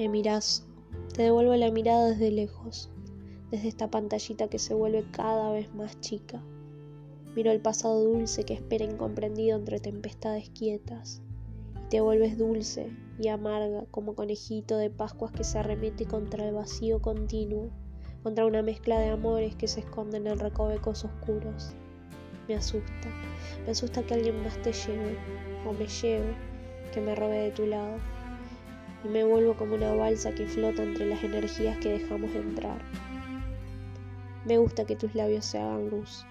Me miras, te devuelvo la mirada desde lejos, desde esta pantallita que se vuelve cada vez más chica. Miro el pasado dulce que espera incomprendido entre tempestades quietas. Y te vuelves dulce y amarga como conejito de Pascuas que se arremete contra el vacío continuo, contra una mezcla de amores que se esconden en recovecos oscuros. Me asusta, me asusta que alguien más te lleve, o me lleve, que me robe de tu lado y me vuelvo como una balsa que flota entre las energías que dejamos entrar. Me gusta que tus labios se hagan luz.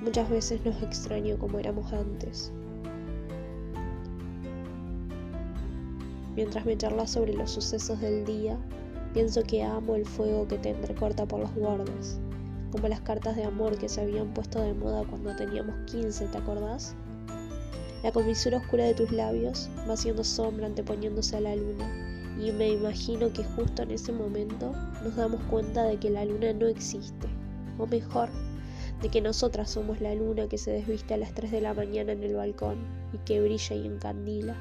Muchas veces nos extraño como éramos antes. Mientras me charlas sobre los sucesos del día, pienso que amo el fuego que te entrecorta por los bordes, como las cartas de amor que se habían puesto de moda cuando teníamos 15, ¿te acordás? La comisura oscura de tus labios va haciendo sombra anteponiéndose a la luna y me imagino que justo en ese momento nos damos cuenta de que la luna no existe, o mejor, de que nosotras somos la luna que se desviste a las 3 de la mañana en el balcón y que brilla y encandila.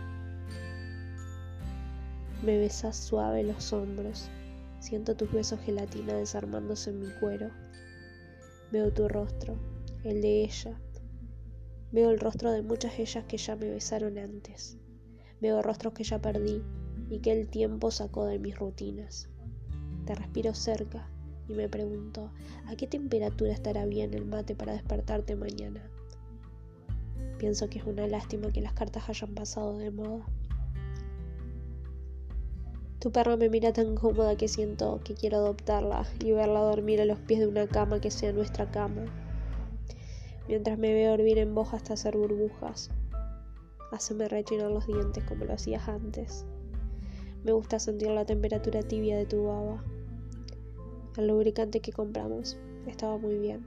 Me besas suave los hombros, siento tus besos gelatina desarmándose en mi cuero. Veo tu rostro, el de ella. Veo el rostro de muchas ellas que ya me besaron antes. Veo rostros que ya perdí y que el tiempo sacó de mis rutinas. Te respiro cerca y me pregunto, ¿a qué temperatura estará bien el mate para despertarte mañana? Pienso que es una lástima que las cartas hayan pasado de moda. Tu perro me mira tan cómoda que siento que quiero adoptarla y verla dormir a los pies de una cama que sea nuestra cama. Mientras me veo dormir en vos hasta hacer burbujas, haceme rechinar los dientes como lo hacías antes. Me gusta sentir la temperatura tibia de tu baba. El lubricante que compramos estaba muy bien.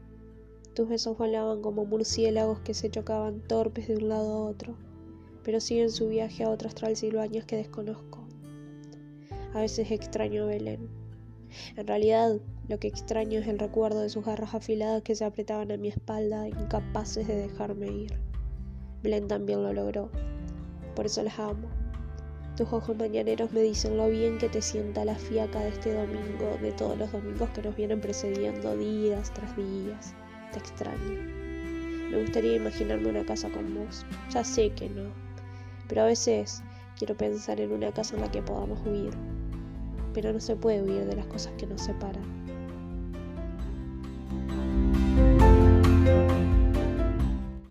Tus besos volaban como murciélagos que se chocaban torpes de un lado a otro, pero siguen su viaje a otros transilvanias que desconozco. A veces extraño Belén. En realidad, lo que extraño es el recuerdo de sus garras afiladas que se apretaban a mi espalda, incapaces de dejarme ir. Belén también lo logró. Por eso las amo. Tus ojos mañaneros me dicen lo bien que te sienta la fiaca de este domingo, de todos los domingos que nos vienen precediendo días tras días. Te extraño. Me gustaría imaginarme una casa con vos. Ya sé que no. Pero a veces quiero pensar en una casa en la que podamos huir pero no se puede huir de las cosas que nos separan.